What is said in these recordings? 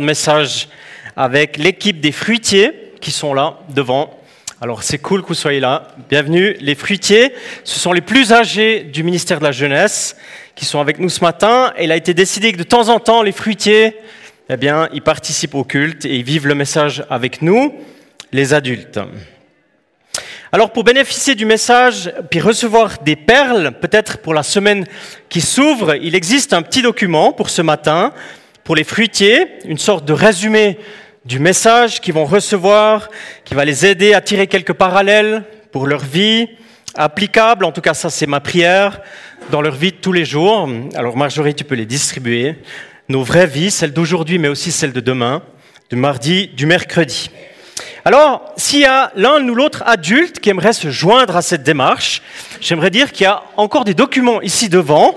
de message avec l'équipe des fruitiers qui sont là devant. Alors c'est cool que vous soyez là. Bienvenue. Les fruitiers, ce sont les plus âgés du ministère de la Jeunesse qui sont avec nous ce matin. Et il a été décidé que de temps en temps, les fruitiers, eh bien, ils participent au culte et ils vivent le message avec nous, les adultes. Alors pour bénéficier du message, puis recevoir des perles, peut-être pour la semaine qui s'ouvre, il existe un petit document pour ce matin, pour les fruitiers, une sorte de résumé du message qu'ils vont recevoir, qui va les aider à tirer quelques parallèles pour leur vie, applicable, en tout cas ça c'est ma prière, dans leur vie de tous les jours. Alors Marjorie, tu peux les distribuer. Nos vraies vies, celles d'aujourd'hui, mais aussi celles de demain, du mardi, du mercredi. Alors, s'il y a l'un ou l'autre adulte qui aimerait se joindre à cette démarche, j'aimerais dire qu'il y a encore des documents ici devant,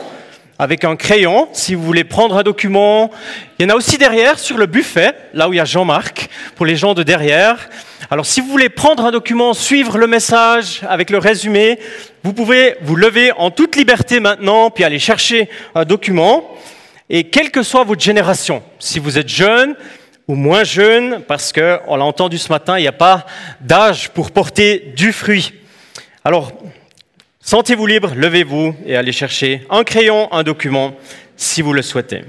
avec un crayon, si vous voulez prendre un document. Il y en a aussi derrière, sur le buffet, là où il y a Jean-Marc, pour les gens de derrière. Alors, si vous voulez prendre un document, suivre le message avec le résumé, vous pouvez vous lever en toute liberté maintenant, puis aller chercher un document. Et quelle que soit votre génération, si vous êtes jeune, ou moins jeunes, parce que, on l'a entendu ce matin, il n'y a pas d'âge pour porter du fruit. Alors, sentez-vous libre, levez-vous et allez chercher un crayon, un document, si vous le souhaitez.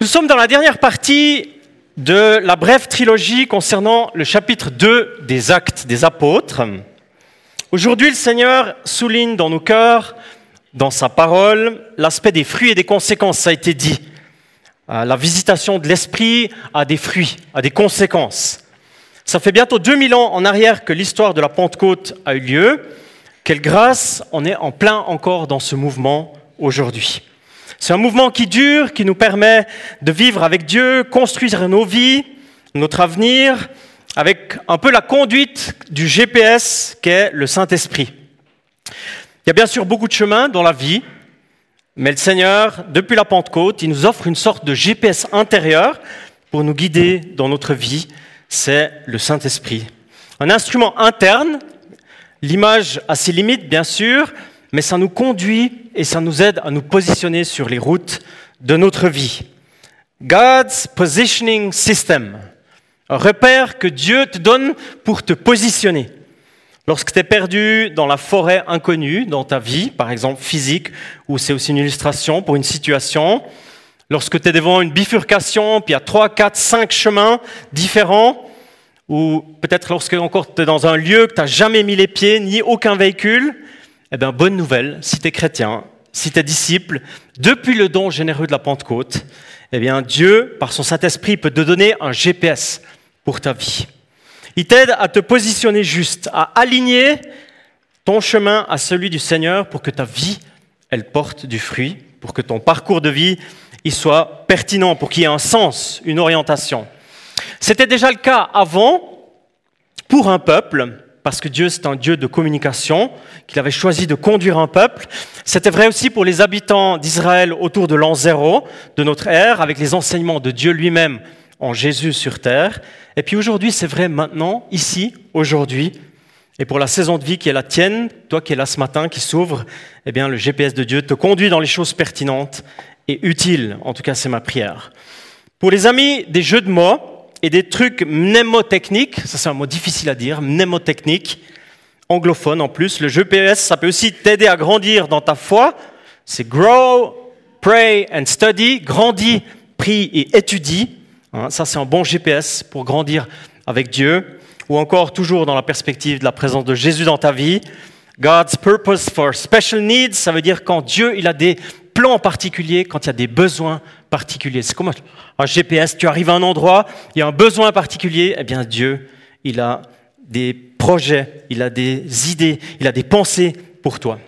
Nous sommes dans la dernière partie de la brève trilogie concernant le chapitre 2 des actes des apôtres. Aujourd'hui, le Seigneur souligne dans nos cœurs, dans sa parole, l'aspect des fruits et des conséquences. Ça a été dit. Euh, la visitation de l'Esprit a des fruits, a des conséquences. Ça fait bientôt 2000 ans en arrière que l'histoire de la Pentecôte a eu lieu. Quelle grâce, on est en plein encore dans ce mouvement aujourd'hui. C'est un mouvement qui dure, qui nous permet de vivre avec Dieu, construire nos vies, notre avenir, avec un peu la conduite du GPS qu'est le Saint-Esprit. Il y a bien sûr beaucoup de chemins dans la vie, mais le Seigneur, depuis la Pentecôte, il nous offre une sorte de GPS intérieur pour nous guider dans notre vie. C'est le Saint-Esprit. Un instrument interne, l'image a ses limites bien sûr, mais ça nous conduit et ça nous aide à nous positionner sur les routes de notre vie. God's Positioning System. Un repère que Dieu te donne pour te positionner. Lorsque tu es perdu dans la forêt inconnue, dans ta vie, par exemple physique, ou c'est aussi une illustration pour une situation, lorsque tu es devant une bifurcation, puis il y a trois, quatre, cinq chemins différents, ou peut-être lorsque encore tu es dans un lieu que tu n'as jamais mis les pieds, ni aucun véhicule, eh bien, bonne nouvelle, si tu es chrétien, si tu es disciple, depuis le don généreux de la Pentecôte, eh bien, Dieu, par son Saint-Esprit, peut te donner un GPS pour ta vie. Il t'aide à te positionner juste, à aligner ton chemin à celui du Seigneur pour que ta vie, elle porte du fruit, pour que ton parcours de vie, il soit pertinent, pour qu'il y ait un sens, une orientation. C'était déjà le cas avant pour un peuple, parce que Dieu c'est un Dieu de communication, qu'il avait choisi de conduire un peuple. C'était vrai aussi pour les habitants d'Israël autour de l'an zéro de notre ère, avec les enseignements de Dieu lui-même en Jésus sur terre. Et puis aujourd'hui, c'est vrai maintenant, ici, aujourd'hui. Et pour la saison de vie qui est la tienne, toi qui es là ce matin, qui s'ouvre, eh bien, le GPS de Dieu te conduit dans les choses pertinentes et utiles. En tout cas, c'est ma prière. Pour les amis des jeux de mots et des trucs mnémotechniques, ça c'est un mot difficile à dire, mnémotechnique, anglophone en plus, le GPS, ça peut aussi t'aider à grandir dans ta foi. C'est grow, pray and study, grandis, prie et étudie. Hein, ça, c'est un bon GPS pour grandir avec Dieu. Ou encore, toujours dans la perspective de la présence de Jésus dans ta vie, God's purpose for special needs, ça veut dire quand Dieu il a des plans particuliers, quand il y a des besoins particuliers. C'est comme un GPS, tu arrives à un endroit, il y a un besoin particulier, eh bien Dieu, il a des projets, il a des idées, il a des pensées pour toi.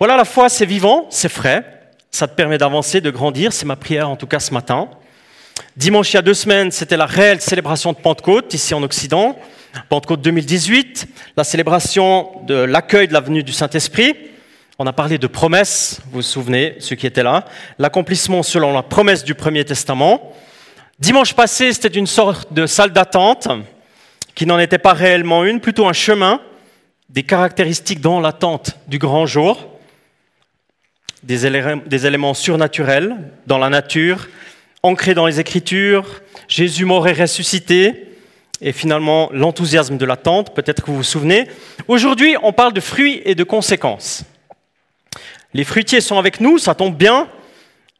Voilà, la foi, c'est vivant, c'est frais, ça te permet d'avancer, de grandir, c'est ma prière en tout cas ce matin. Dimanche, il y a deux semaines, c'était la réelle célébration de Pentecôte, ici en Occident. Pentecôte 2018, la célébration de l'accueil de la venue du Saint-Esprit. On a parlé de promesses, vous vous souvenez, ceux qui étaient là. L'accomplissement selon la promesse du Premier Testament. Dimanche passé, c'était une sorte de salle d'attente qui n'en était pas réellement une, plutôt un chemin, des caractéristiques dans l'attente du grand jour, des éléments, surnaturels dans la nature, ancrés dans les Écritures, Jésus et ressuscité, et finalement l'enthousiasme de l'attente, peut-être que vous vous souvenez. Aujourd'hui, on parle de fruits et de conséquences. Les fruitiers sont avec nous, ça tombe bien.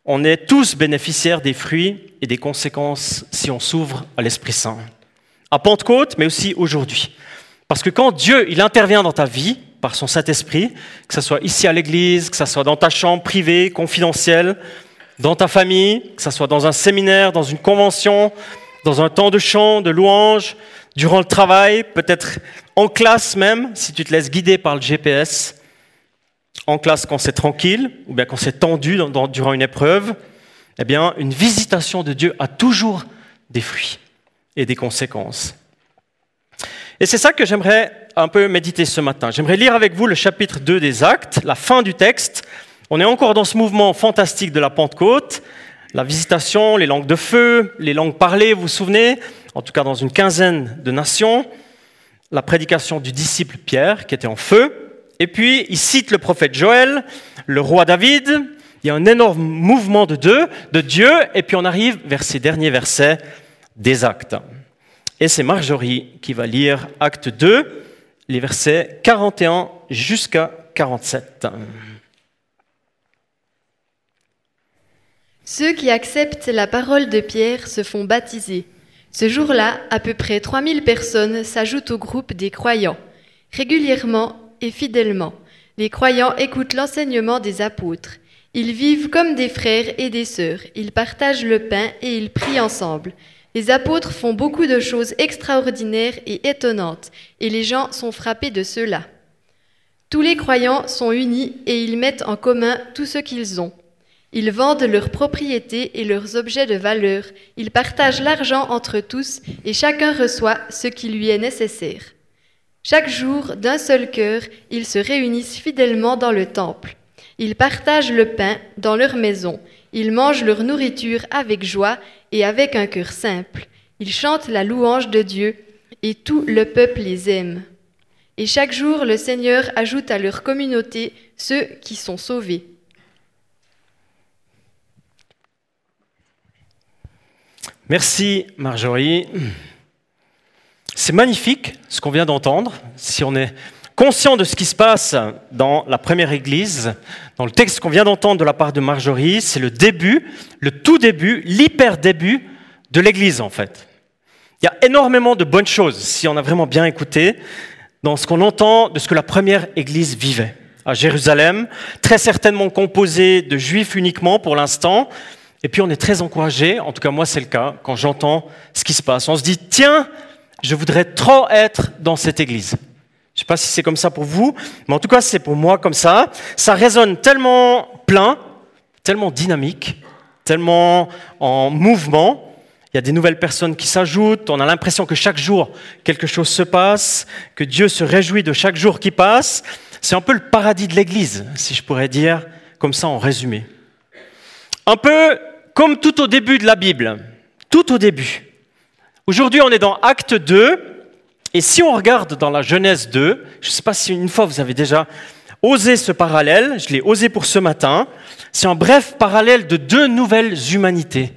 On est tous bénéficiaires des fruits et des conséquences si on s'ouvre à l'Esprit Saint. À Pentecôte, mais aussi aujourd'hui. Parce que quand Dieu, il intervient dans ta vie par son Saint-Esprit, que ce soit ici à l'église, que ce soit dans ta chambre privée, confidentielle, dans ta famille, que ce soit dans un séminaire, dans une convention, dans un temps de chant, de louange, durant le travail, peut-être en classe même, si tu te laisses guider par le GPS, en classe quand c'est tranquille, ou bien quand c'est tendu durant une épreuve, eh bien, une visitation de Dieu a toujours des fruits et des conséquences. Et c'est ça que j'aimerais un peu méditer ce matin. J'aimerais lire avec vous le chapitre 2 des Actes, la fin du texte. On est encore dans ce mouvement fantastique de la Pentecôte, la visitation, les langues de feu, les langues parlées, vous vous souvenez, en tout cas dans une quinzaine de nations, la prédication du disciple Pierre qui était en feu, et puis, il cite le prophète Joël, le roi David. Il y a un énorme mouvement de deux, de Dieu, et puis on arrive vers ces derniers versets des actes. Et c'est Marjorie qui va lire acte 2, les versets 41 jusqu'à 47. Ceux qui acceptent la parole de Pierre se font baptiser. Ce jour-là, à peu près 3000 personnes s'ajoutent au groupe des croyants. Régulièrement, et fidèlement. Les croyants écoutent l'enseignement des apôtres. Ils vivent comme des frères et des sœurs. Ils partagent le pain et ils prient ensemble. Les apôtres font beaucoup de choses extraordinaires et étonnantes, et les gens sont frappés de cela. Tous les croyants sont unis et ils mettent en commun tout ce qu'ils ont. Ils vendent leurs propriétés et leurs objets de valeur, ils partagent l'argent entre tous et chacun reçoit ce qui lui est nécessaire. Chaque jour, d'un seul cœur, ils se réunissent fidèlement dans le temple. Ils partagent le pain dans leur maison. Ils mangent leur nourriture avec joie et avec un cœur simple. Ils chantent la louange de Dieu et tout le peuple les aime. Et chaque jour, le Seigneur ajoute à leur communauté ceux qui sont sauvés. Merci Marjorie. C'est magnifique ce qu'on vient d'entendre, si on est conscient de ce qui se passe dans la première église, dans le texte qu'on vient d'entendre de la part de Marjorie, c'est le début, le tout début, l'hyper début de l'église en fait. Il y a énormément de bonnes choses, si on a vraiment bien écouté, dans ce qu'on entend de ce que la première église vivait à Jérusalem, très certainement composée de juifs uniquement pour l'instant, et puis on est très encouragé, en tout cas moi c'est le cas, quand j'entends ce qui se passe. On se dit, tiens, je voudrais trop être dans cette église. Je ne sais pas si c'est comme ça pour vous, mais en tout cas c'est pour moi comme ça. Ça résonne tellement plein, tellement dynamique, tellement en mouvement. Il y a des nouvelles personnes qui s'ajoutent, on a l'impression que chaque jour quelque chose se passe, que Dieu se réjouit de chaque jour qui passe. C'est un peu le paradis de l'Église, si je pourrais dire comme ça en résumé. Un peu comme tout au début de la Bible, tout au début. Aujourd'hui, on est dans Acte 2, et si on regarde dans la Genèse 2, je ne sais pas si une fois vous avez déjà osé ce parallèle, je l'ai osé pour ce matin, c'est un bref parallèle de deux nouvelles humanités.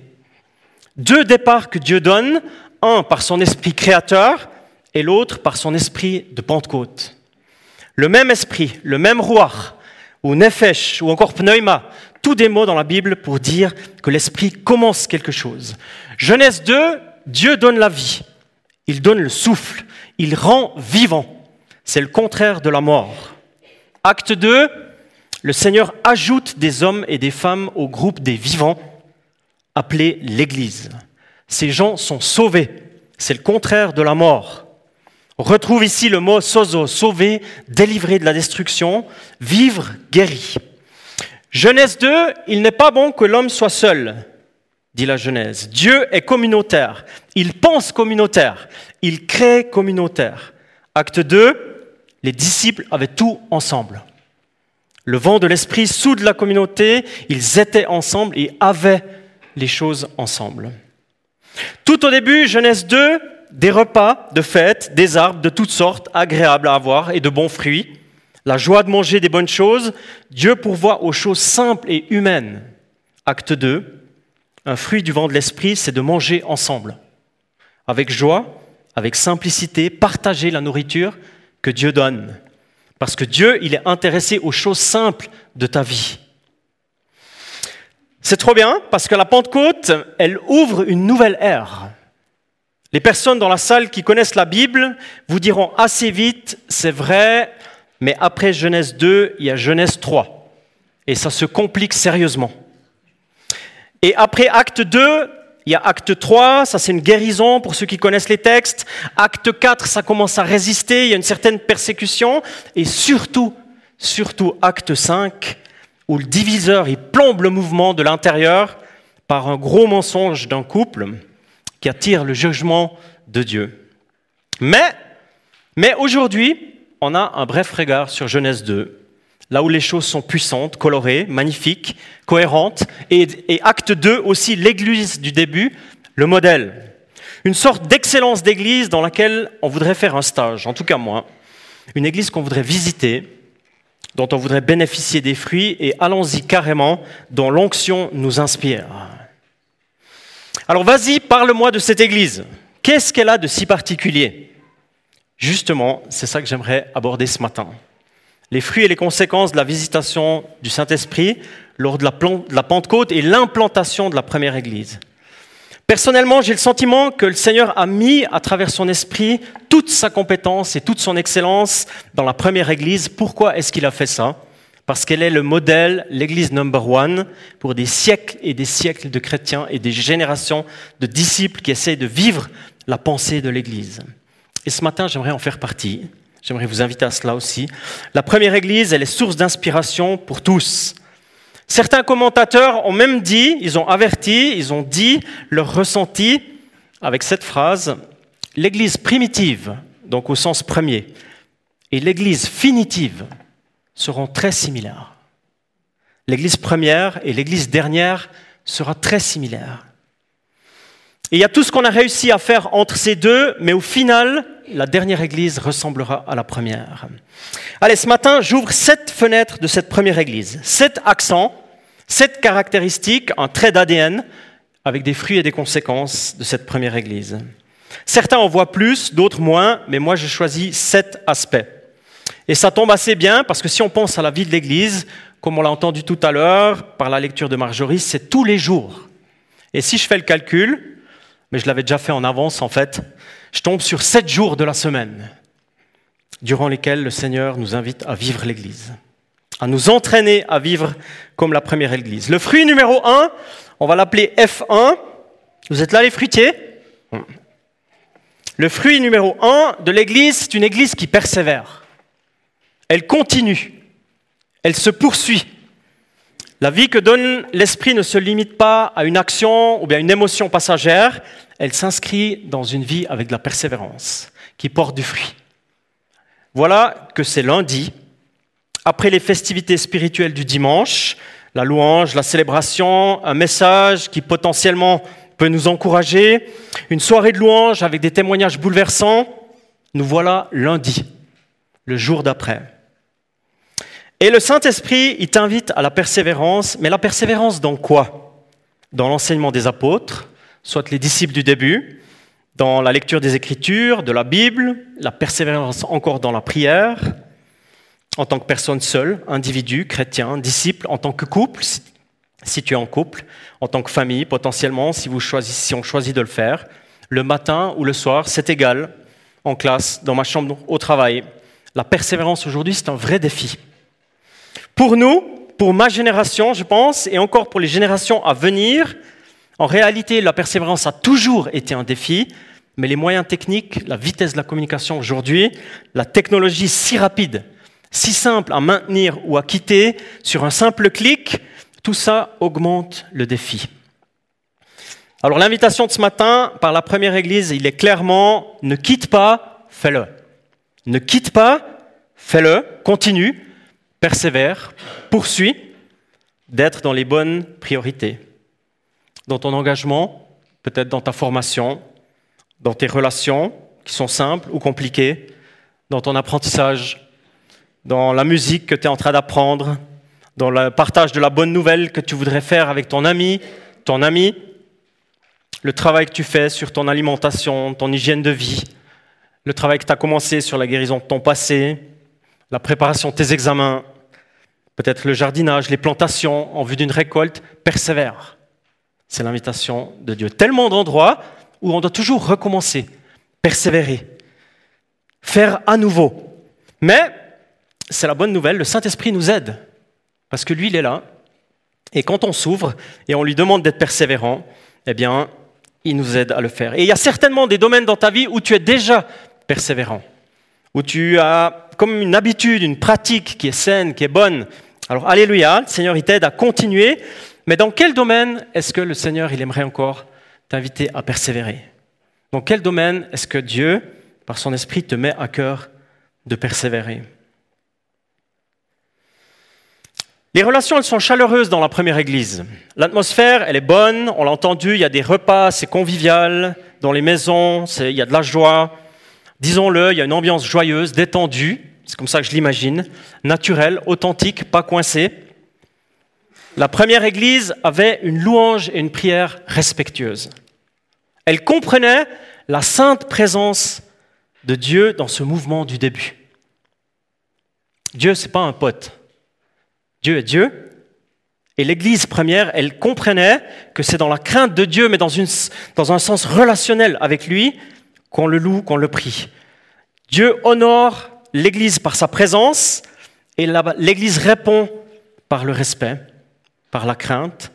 Deux départs que Dieu donne, un par son esprit créateur et l'autre par son esprit de Pentecôte. Le même esprit, le même roi, ou nefesh, ou encore pneuma, tous des mots dans la Bible pour dire que l'esprit commence quelque chose. Genèse 2, Dieu donne la vie, il donne le souffle, il rend vivant. C'est le contraire de la mort. Acte 2, le Seigneur ajoute des hommes et des femmes au groupe des vivants, appelé l'Église. Ces gens sont sauvés. C'est le contraire de la mort. On retrouve ici le mot sozo, sauver, délivré de la destruction, vivre, guéri. Genèse 2, il n'est pas bon que l'homme soit seul dit la Genèse. Dieu est communautaire. Il pense communautaire. Il crée communautaire. Acte 2, les disciples avaient tout ensemble. Le vent de l'esprit soude la communauté, ils étaient ensemble et avaient les choses ensemble. Tout au début, Genèse 2, des repas de fête, des arbres de toutes sortes, agréables à avoir et de bons fruits, la joie de manger des bonnes choses, Dieu pourvoit aux choses simples et humaines. Acte 2, un fruit du vent de l'esprit, c'est de manger ensemble, avec joie, avec simplicité, partager la nourriture que Dieu donne. Parce que Dieu, il est intéressé aux choses simples de ta vie. C'est trop bien parce que la Pentecôte, elle ouvre une nouvelle ère. Les personnes dans la salle qui connaissent la Bible vous diront assez vite, c'est vrai, mais après Genèse 2, il y a Genèse 3. Et ça se complique sérieusement. Et après acte 2, il y a acte 3, ça c'est une guérison pour ceux qui connaissent les textes. Acte 4, ça commence à résister, il y a une certaine persécution. Et surtout, surtout acte 5, où le diviseur, il plombe le mouvement de l'intérieur par un gros mensonge d'un couple qui attire le jugement de Dieu. Mais, mais aujourd'hui, on a un bref regard sur Genèse 2 là où les choses sont puissantes, colorées, magnifiques, cohérentes, et, acte 2 aussi l'église du début, le modèle. Une sorte d'excellence d'église dans laquelle on voudrait faire un stage, en tout cas moi. Une église qu'on voudrait visiter, dont on voudrait bénéficier des fruits, et allons-y carrément, dont l'onction nous inspire. Alors vas-y, parle-moi de cette église. Qu'est-ce qu'elle a de si particulier? Justement, c'est ça que j'aimerais aborder ce matin les fruits et les conséquences de la visitation du Saint-Esprit lors de la, Pentecôte et l'implantation de la première Église. Personnellement, j'ai le sentiment que le Seigneur a mis à travers son esprit toute sa compétence et toute son excellence dans la première Église. Pourquoi est-ce qu'il a fait ça? Parce qu'elle est le modèle, l'Église number one, pour des siècles et des siècles de chrétiens et des générations de disciples qui essayent de vivre la pensée de l'Église. Et ce matin, j'aimerais en faire partie. J'aimerais vous inviter à cela aussi. La première Église, elle est source d'inspiration pour tous. Certains commentateurs ont même dit, ils ont averti, ils ont dit leur ressenti avec cette phrase, l'Église primitive, donc au sens premier, et l'Église finitive seront très similaires. L'Église première et l'Église dernière sera très similaire. Et il y a tout ce qu'on a réussi à faire entre ces deux, mais au final, la dernière église ressemblera à la première. Allez, ce matin, j'ouvre sept fenêtres de cette première église. Sept accents, sept caractéristiques, un trait d'ADN, avec des fruits et des conséquences de cette première église. Certains en voient plus, d'autres moins, mais moi j'ai choisi sept aspects. Et ça tombe assez bien parce que si on pense à la vie de l'église, comme on l'a entendu tout à l'heure par la lecture de Marjorie, c'est tous les jours. Et si je fais le calcul, mais je l'avais déjà fait en avance en fait, je tombe sur sept jours de la semaine, durant lesquels le Seigneur nous invite à vivre l'Église, à nous entraîner à vivre comme la première Église. Le fruit numéro un, on va l'appeler F1. Vous êtes là les fruitiers? Le fruit numéro un de l'Église, c'est une Église qui persévère. Elle continue, elle se poursuit. La vie que donne l'Esprit ne se limite pas à une action ou bien une émotion passagère, elle s'inscrit dans une vie avec de la persévérance, qui porte du fruit. Voilà que c'est lundi, après les festivités spirituelles du dimanche, la louange, la célébration, un message qui potentiellement peut nous encourager, une soirée de louange avec des témoignages bouleversants, nous voilà lundi, le jour d'après. Et le Saint-Esprit, il t'invite à la persévérance, mais la persévérance dans quoi? Dans l'enseignement des apôtres, soit les disciples du début, dans la lecture des Écritures, de la Bible, la persévérance encore dans la prière, en tant que personne seule, individu, chrétien, disciple, en tant que couple, si tu es en couple, en tant que famille, potentiellement, si, vous on choisit de le faire, le matin ou le soir, c'est égal, en classe, dans ma chambre, au travail. La persévérance aujourd'hui, c'est un vrai défi. Pour nous, pour ma génération, je pense, et encore pour les générations à venir, en réalité, la persévérance a toujours été un défi, mais les moyens techniques, la vitesse de la communication aujourd'hui, la technologie si rapide, si simple à maintenir ou à quitter sur un simple clic, tout ça augmente le défi. Alors l'invitation de ce matin par la première église, il est clairement ne quitte pas, fais-le. Ne quitte pas, fais-le, continue, persévère, poursuis d'être dans les bonnes priorités. Dans ton engagement, peut-être dans ta formation, dans tes relations qui sont simples ou compliquées, dans ton apprentissage, dans la musique que tu es en train d'apprendre, dans le partage de la bonne nouvelle que tu voudrais faire avec ton ami, ton ami, le travail que tu fais sur ton alimentation, ton hygiène de vie, le travail que tu as commencé sur la guérison de ton passé, la préparation de tes examens, peut-être le jardinage, les plantations en vue d'une récolte, persévère. C'est l'invitation de Dieu. Tellement d'endroits où on doit toujours recommencer, persévérer, faire à nouveau. Mais c'est la bonne nouvelle, le Saint-Esprit nous aide, parce que lui, il est là. Et quand on s'ouvre et on lui demande d'être persévérant, eh bien, il nous aide à le faire. Et il y a certainement des domaines dans ta vie où tu es déjà persévérant, où tu as comme une habitude, une pratique qui est saine, qui est bonne. Alors, alléluia, le Seigneur, il t'aide à continuer. Mais dans quel domaine est-ce que le Seigneur, il aimerait encore t'inviter à persévérer? Dans quel domaine est-ce que Dieu, par son esprit, te met à cœur de persévérer? Les relations, elles sont chaleureuses dans la première église. L'atmosphère, elle est bonne, on l'a entendu, il y a des repas, c'est convivial, dans les maisons, il y a de la joie. Disons-le, il y a une ambiance joyeuse, détendue, c'est comme ça que je l'imagine, naturelle, authentique, pas coincée. La première église avait une louange et une prière respectueuse. Elle comprenait la sainte présence de Dieu dans ce mouvement du début. Dieu, c'est pas un pote. Dieu est Dieu. Et l'Église première, elle comprenait que c'est dans la crainte de Dieu, mais dans, dans un sens relationnel avec lui, qu'on le loue, qu'on le prie. Dieu honore l'Église par sa présence, et l'Église répond par le respect, par la crainte,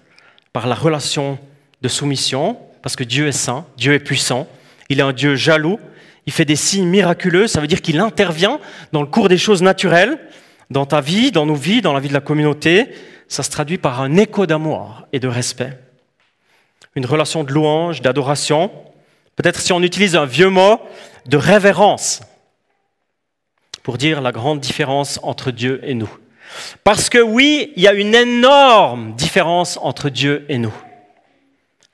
par la relation de soumission, parce que Dieu est saint, Dieu est puissant, il est un Dieu jaloux, il fait des signes miraculeux, ça veut dire qu'il intervient dans le cours des choses naturelles, dans ta vie, dans nos vies, dans la vie de la communauté, ça se traduit par un écho d'amour et de respect. Une relation de louange, d'adoration. Peut-être si on utilise un vieux mot, de révérence, pour dire la grande différence entre Dieu et nous. Parce que oui, il y a une énorme différence entre Dieu et nous.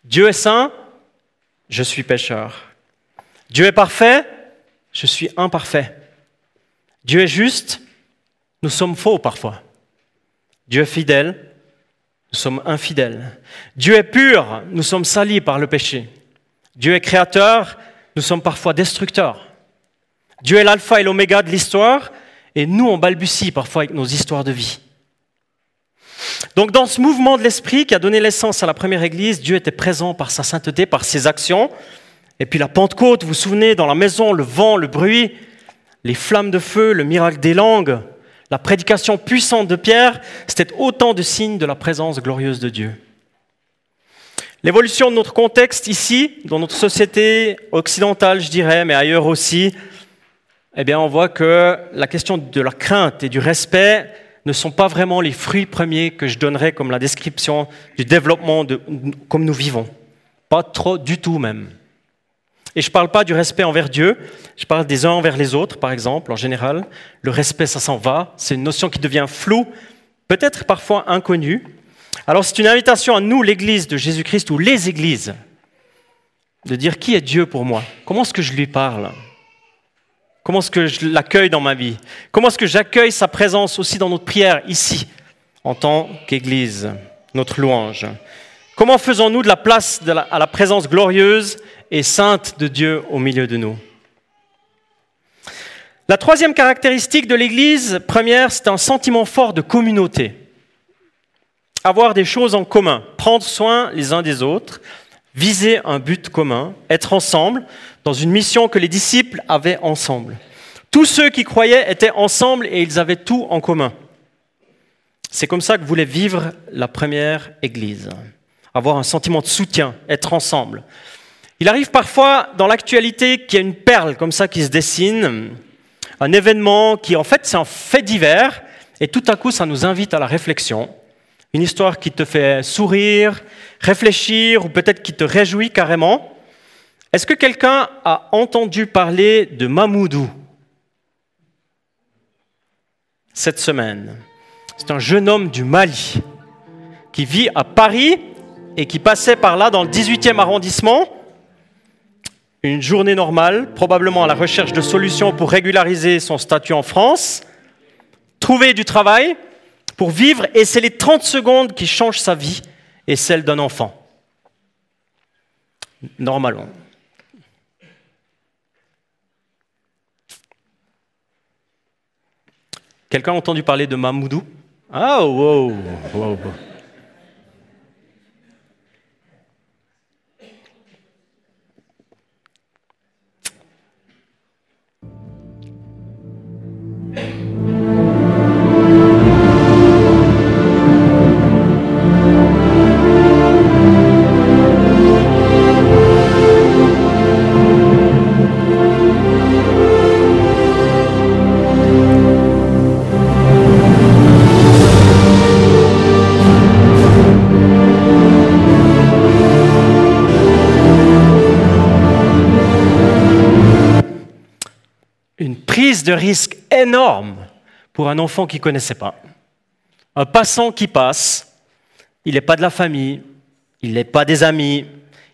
Dieu est saint, je suis pécheur. Dieu est parfait, je suis imparfait. Dieu est juste, nous sommes faux parfois. Dieu est fidèle, nous sommes infidèles. Dieu est pur, nous sommes salis par le péché. Dieu est créateur, nous sommes parfois destructeurs. Dieu est l'alpha et l'oméga de l'histoire, et nous, on balbutie parfois avec nos histoires de vie. Donc dans ce mouvement de l'esprit qui a donné l'essence à la première église, Dieu était présent par sa sainteté, par ses actions. Et puis la Pentecôte, vous vous souvenez, dans la maison, le vent, le bruit, les flammes de feu, le miracle des langues, la prédication puissante de Pierre, c'était autant de signes de la présence glorieuse de Dieu. L'évolution de notre contexte ici, dans notre société occidentale, je dirais, mais ailleurs aussi, eh bien, on voit que la question de la crainte et du respect ne sont pas vraiment les fruits premiers que je donnerais comme la description du développement de, comme nous vivons. Pas trop du tout même. Et je ne parle pas du respect envers Dieu, je parle des uns envers les autres, par exemple, en général. Le respect, ça s'en va. C'est une notion qui devient floue, peut-être parfois inconnue. Alors c'est une invitation à nous, l'Église de Jésus-Christ, ou les Églises, de dire qui est Dieu pour moi? Comment est-ce que je lui parle? Comment est-ce que je l'accueille dans ma vie? Comment est-ce que j'accueille sa présence aussi dans notre prière, ici, en tant qu'Église, notre louange? Comment faisons-nous de la place à la présence glorieuse et sainte de Dieu au milieu de nous? La troisième caractéristique de l'Église première, c'est un sentiment fort de communauté. Avoir des choses en commun, prendre soin les uns des autres, viser un but commun, être ensemble dans une mission que les disciples avaient ensemble. Tous ceux qui croyaient étaient ensemble et ils avaient tout en commun. C'est comme ça que voulait vivre la première Église. Avoir un sentiment de soutien, être ensemble. Il arrive parfois dans l'actualité qu'il y a une perle comme ça qui se dessine, un événement qui en fait c'est un fait divers, et tout à coup ça nous invite à la réflexion. Une histoire qui te fait sourire, réfléchir, ou peut-être qui te réjouit carrément. Est-ce que quelqu'un a entendu parler de Mamoudou cette semaine? C'est un jeune homme du Mali qui vit à Paris et qui passait par là dans le 18e arrondissement. Une journée normale, probablement à la recherche de solutions pour régulariser son statut en France, trouver du travail pour vivre, et c'est les 30 secondes qui changent sa vie et celle d'un enfant. Normalement. Quelqu'un a entendu parler de Mamoudou? Ah, wow, wow. De risque énorme pour un enfant qui ne connaissait pas. Un passant qui passe, il n'est pas de la famille, il n'est pas des amis.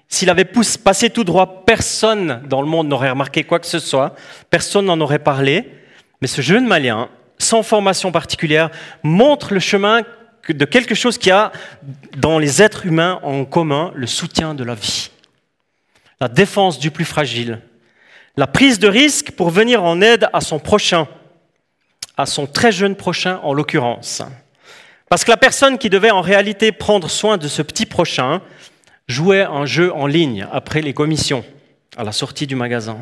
S'il avait passé tout droit, personne dans le monde n'aurait remarqué quoi que ce soit, personne n'en aurait parlé. Mais ce jeune malien, sans formation particulière, montre le chemin de quelque chose qui a dans les êtres humains en commun le soutien de la vie, la défense du plus fragile, la prise de risque pour venir en aide à son prochain, à son très jeune prochain en l'occurrence. Parce que la personne qui devait en réalité prendre soin de ce petit prochain jouait un jeu en ligne après les commissions, à la sortie du magasin.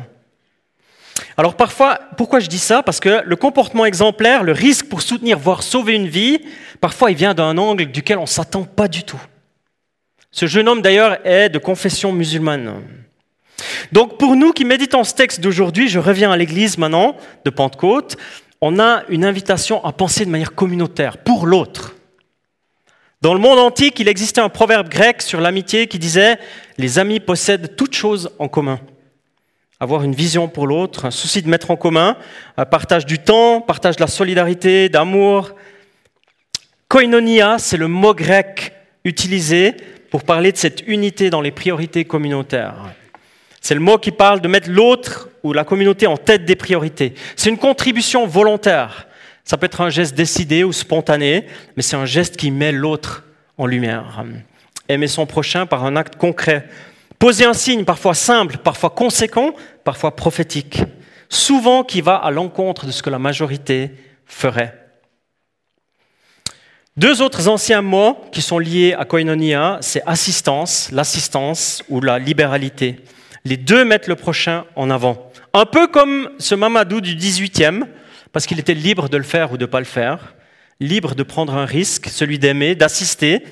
Alors parfois, pourquoi je dis ça? Parce que le comportement exemplaire, le risque pour soutenir, voire sauver une vie, parfois il vient d'un angle duquel on ne s'attend pas du tout. Ce jeune homme d'ailleurs est de confession musulmane. Donc pour nous qui méditons ce texte d'aujourd'hui, je reviens à l'église maintenant de Pentecôte, on a une invitation à penser de manière communautaire, pour l'autre. Dans le monde antique, il existait un proverbe grec sur l'amitié qui disait ⁇ Les amis possèdent toutes choses en commun ⁇ Avoir une vision pour l'autre, un souci de mettre en commun, un partage du temps, partage de la solidarité, d'amour. Koinonia, c'est le mot grec utilisé pour parler de cette unité dans les priorités communautaires. C'est le mot qui parle de mettre l'autre ou la communauté en tête des priorités. C'est une contribution volontaire. Ça peut être un geste décidé ou spontané, mais c'est un geste qui met l'autre en lumière. Aimer son prochain par un acte concret. Poser un signe parfois simple, parfois conséquent, parfois prophétique. Souvent qui va à l'encontre de ce que la majorité ferait. Deux autres anciens mots qui sont liés à koinonia, c'est assistance, l'assistance ou la libéralité. Les deux mettent le prochain en avant. Un peu comme ce Mamadou du 18e, parce qu'il était libre de le faire ou de ne pas le faire, libre de prendre un risque, celui d'aimer, d'assister.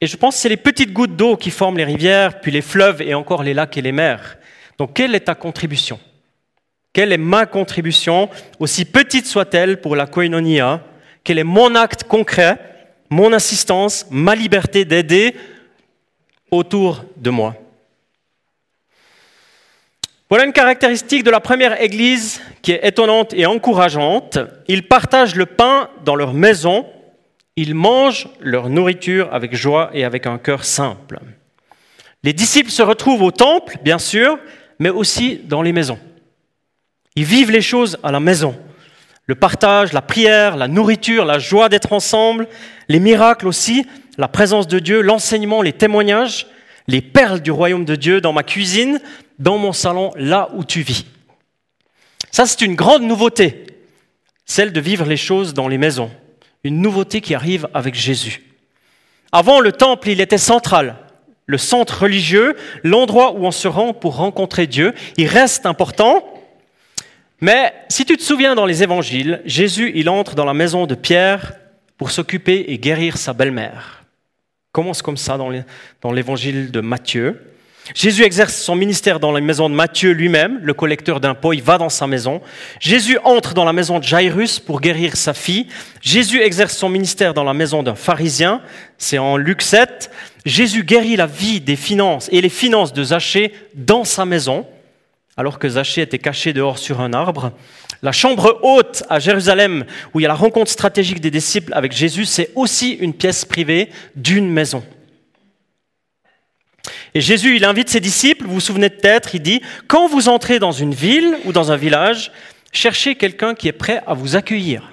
Et je pense que c'est les petites gouttes d'eau qui forment les rivières, puis les fleuves et encore les lacs et les mers. Donc quelle est ta contribution? Quelle est ma contribution, aussi petite soit-elle pour la koinonia? Quel est mon acte concret, mon assistance, ma liberté d'aider autour de moi? Voilà une caractéristique de la première Église qui est étonnante et encourageante. Ils partagent le pain dans leur maison, ils mangent leur nourriture avec joie et avec un cœur simple. Les disciples se retrouvent au temple, bien sûr, mais aussi dans les maisons. Ils vivent les choses à la maison. Le partage, la prière, la nourriture, la joie d'être ensemble, les miracles aussi, la présence de Dieu, l'enseignement, les témoignages, les perles du royaume de Dieu dans ma cuisine, dans mon salon, là où tu vis. Ça, c'est une grande nouveauté, celle de vivre les choses dans les maisons. Une nouveauté qui arrive avec Jésus. Avant, le temple, il était central, le centre religieux, l'endroit où on se rend pour rencontrer Dieu. Il reste important, mais si tu te souviens dans les évangiles, Jésus, il entre dans la maison de Pierre pour s'occuper et guérir sa belle-mère. Commence comme ça dans l'évangile de Matthieu. Jésus exerce son ministère dans la maison de Matthieu lui-même, le collecteur d'impôts, il va dans sa maison. Jésus entre dans la maison de Jairus pour guérir sa fille. Jésus exerce son ministère dans la maison d'un pharisien, c'est en Luc 7. Jésus guérit la vie des finances et les finances de Zachée dans sa maison, alors que Zachée était caché dehors sur un arbre. La chambre haute à Jérusalem, où il y a la rencontre stratégique des disciples avec Jésus, c'est aussi une pièce privée d'une maison. Et Jésus, il invite ses disciples, vous vous souvenez peut-être, il dit, quand vous entrez dans une ville ou dans un village, cherchez quelqu'un qui est prêt à vous accueillir.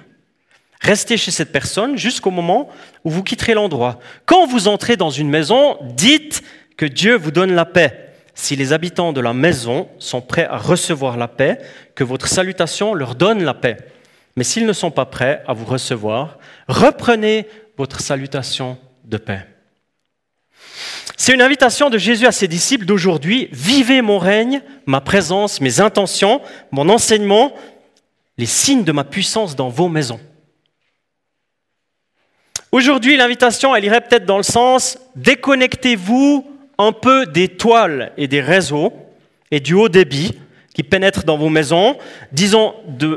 Restez chez cette personne jusqu'au moment où vous quitterez l'endroit. Quand vous entrez dans une maison, dites que Dieu vous donne la paix. Si les habitants de la maison sont prêts à recevoir la paix, que votre salutation leur donne la paix. Mais s'ils ne sont pas prêts à vous recevoir, reprenez votre salutation de paix. C'est une invitation de Jésus à ses disciples d'aujourd'hui. Vivez mon règne, ma présence, mes intentions, mon enseignement, les signes de ma puissance dans vos maisons. Aujourd'hui, l'invitation, elle irait peut-être dans le sens déconnectez-vous un peu des toiles et des réseaux et du haut débit qui pénètrent dans vos maisons, disons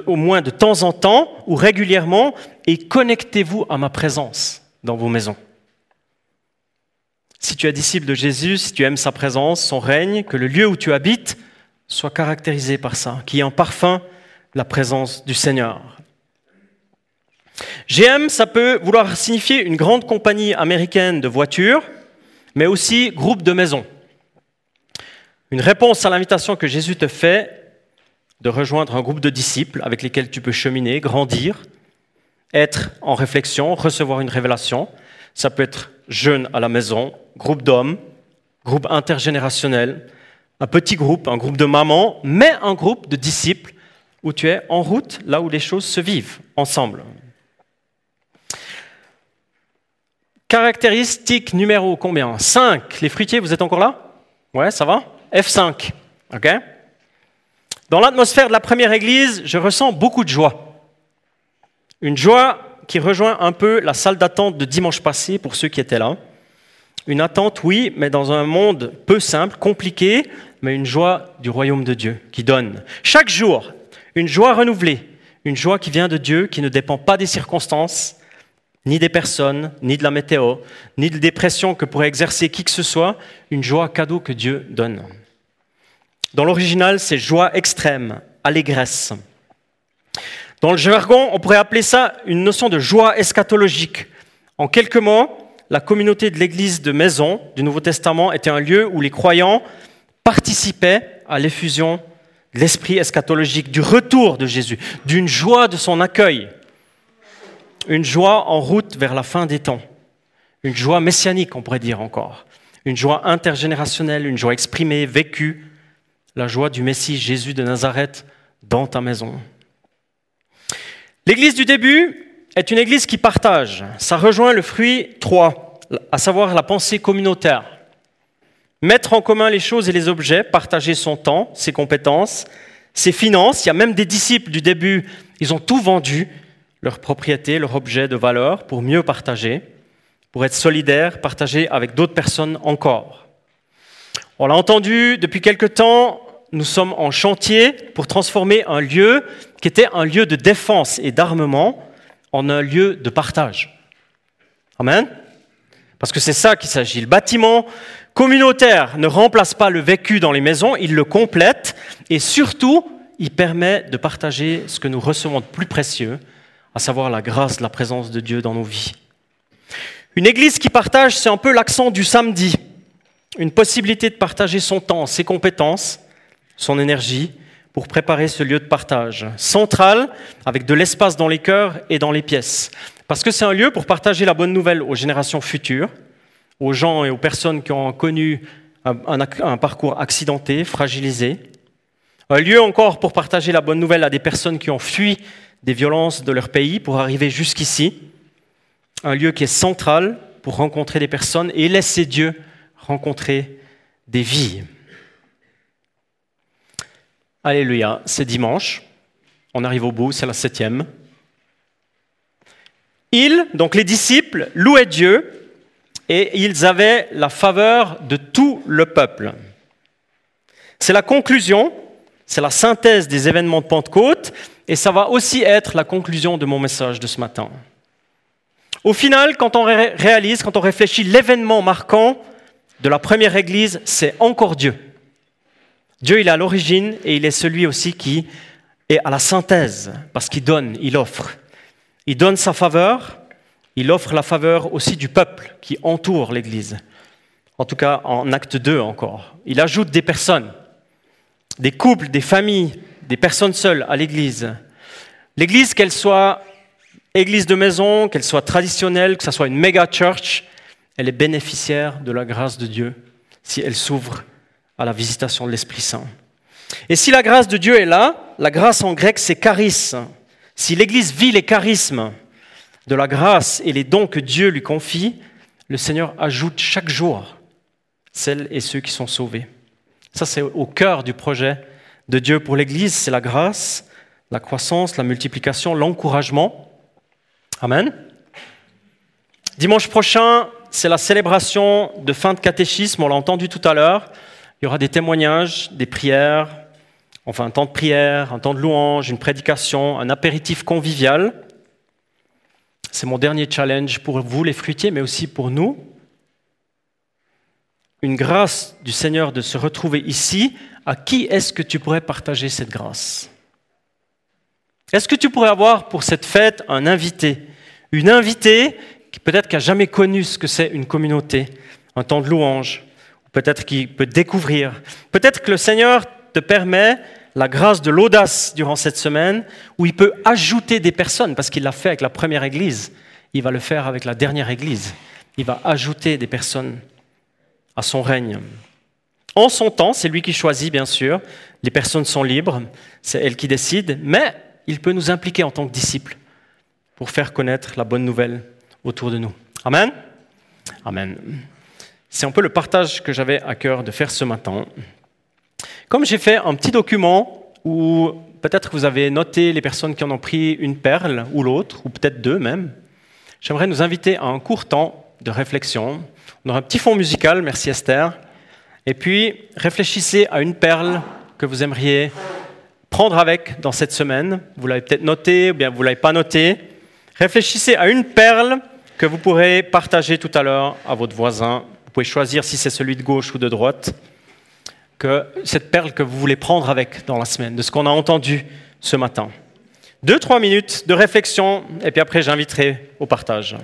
au moins de temps en temps ou régulièrement, et connectez-vous à ma présence dans vos maisons. Si tu es disciple de Jésus, si tu aimes sa présence, son règne, que le lieu où tu habites soit caractérisé par ça, qui est en parfum la présence du Seigneur. GM, ça peut vouloir signifier une grande compagnie américaine de voitures, mais aussi groupe de maisons. Une réponse à l'invitation que Jésus te fait de rejoindre un groupe de disciples avec lesquels tu peux cheminer, grandir, être en réflexion, recevoir une révélation. Ça peut être jeune à la maison, groupe d'hommes, groupe intergénérationnel, un petit groupe, un groupe de mamans, mais un groupe de disciples où tu es en route, là où les choses se vivent ensemble. Caractéristique numéro combien? 5. Les fruitiers, vous êtes encore là? Ouais, ça va? F5. OK Dans l'atmosphère de la première église, je ressens beaucoup de joie. Une joie qui rejoint un peu la salle d'attente de dimanche passé pour ceux qui étaient là. Une attente, oui, mais dans un monde peu simple, compliqué, mais une joie du royaume de Dieu qui donne. Chaque jour, une joie renouvelée, une joie qui vient de Dieu, qui ne dépend pas des circonstances, ni des personnes, ni de la météo, ni de dépression que pourrait exercer qui que ce soit, une joie cadeau que Dieu donne. Dans l'original, c'est joie extrême, allégresse. Dans le jargon, on pourrait appeler ça une notion de joie eschatologique. En quelques mots, la communauté de l'Église de Maison du Nouveau Testament était un lieu où les croyants participaient à l'effusion de l'esprit eschatologique, du retour de Jésus, d'une joie de son accueil, une joie en route vers la fin des temps, une joie messianique, on pourrait dire encore, une joie intergénérationnelle, une joie exprimée, vécue, la joie du Messie Jésus de Nazareth dans ta maison. L'église du début est une église qui partage. Ça rejoint le fruit 3, à savoir la pensée communautaire. Mettre en commun les choses et les objets, partager son temps, ses compétences, ses finances. Il y a même des disciples du début, ils ont tout vendu, leurs propriétés, leurs objets de valeur, pour mieux partager, pour être solidaires, partager avec d'autres personnes encore. On l'a entendu depuis quelque temps, nous sommes en chantier pour transformer un lieu qui était un lieu de défense et d'armement en un lieu de partage. Amen Parce que c'est ça qu'il s'agit. Le bâtiment communautaire ne remplace pas le vécu dans les maisons, il le complète et surtout, il permet de partager ce que nous recevons de plus précieux, à savoir la grâce, la présence de Dieu dans nos vies. Une église qui partage, c'est un peu l'accent du samedi, une possibilité de partager son temps, ses compétences, son énergie pour préparer ce lieu de partage central avec de l'espace dans les cœurs et dans les pièces. Parce que c'est un lieu pour partager la bonne nouvelle aux générations futures, aux gens et aux personnes qui ont connu un, parcours accidenté, fragilisé. Un lieu encore pour partager la bonne nouvelle à des personnes qui ont fui des violences de leur pays pour arriver jusqu'ici. Un lieu qui est central pour rencontrer des personnes et laisser Dieu rencontrer des vies. Alléluia, c'est dimanche. On arrive au bout, c'est la septième. Ils, donc les disciples, louaient Dieu et ils avaient la faveur de tout le peuple. C'est la conclusion, c'est la synthèse des événements de Pentecôte et ça va aussi être la conclusion de mon message de ce matin. Au final, quand on réalise, quand on réfléchit, l'événement marquant de la première Église, c'est encore Dieu. Dieu, il est à l'origine et il est celui aussi qui est à la synthèse, parce qu'il donne, il offre. Il donne sa faveur, il offre la faveur aussi du peuple qui entoure l'Église. en tout cas en acte 2 encore. Il ajoute des personnes, des couples, des familles, des personnes seules à l'Église. L'Église, qu'elle soit église de maison, qu'elle soit traditionnelle, que ce soit une méga church, elle est bénéficiaire de la grâce de Dieu si elle s'ouvre à la visitation de l'Esprit Saint. Et si la grâce de Dieu est là, la grâce en grec c'est charis. Si l'Église vit les charismes de la grâce et les dons que Dieu lui confie, le Seigneur ajoute chaque jour celles et ceux qui sont sauvés. Ça, c'est au cœur du projet de Dieu pour l'Église, c'est la grâce, la croissance, la multiplication, l'encouragement. Amen. Dimanche prochain, c'est la célébration de fin de catéchisme, on l'a entendu tout à l'heure. Il y aura des témoignages, des prières, enfin un temps de prière, un temps de louange, une prédication, un apéritif convivial. C'est mon dernier challenge pour vous les fruitiers, mais aussi pour nous. Une grâce du Seigneur de se retrouver ici, à qui est-ce que tu pourrais partager cette grâce? Est-ce que tu pourrais avoir pour cette fête un invité? Une invitée qui peut-être n'a jamais connu ce que c'est une communauté, un temps de louange, peut-être qui peut découvrir. Peut-être que le Seigneur te permet la grâce de l'audace durant cette semaine, où il peut ajouter des personnes, parce qu'il l'a fait avec la première Église, il va le faire avec la dernière Église. Il va ajouter des personnes à son règne. En son temps, c'est lui qui choisit, bien sûr. Les personnes sont libres, c'est elle qui décide, mais il peut nous impliquer en tant que disciples pour faire connaître la bonne nouvelle autour de nous. Amen. Amen. C'est un peu le partage que j'avais à cœur de faire ce matin. Comme j'ai fait un petit document où peut-être vous avez noté les personnes qui en ont pris une perle ou l'autre, ou peut-être deux même, j'aimerais nous inviter à un court temps de réflexion on aura un petit fond musical, merci Esther. Et puis, réfléchissez à une perle que vous aimeriez prendre avec dans cette semaine. Vous l'avez peut-être noté ou bien vous ne l'avez pas noté. Réfléchissez à une perle que vous pourrez partager tout à l'heure à votre voisin. Pouvez choisir si c'est celui de gauche ou de droite. Que cette perle que vous voulez prendre avec dans la semaine, de ce qu'on a entendu ce matin. Deux, trois minutes de réflexion, et puis après j'inviterai au partage.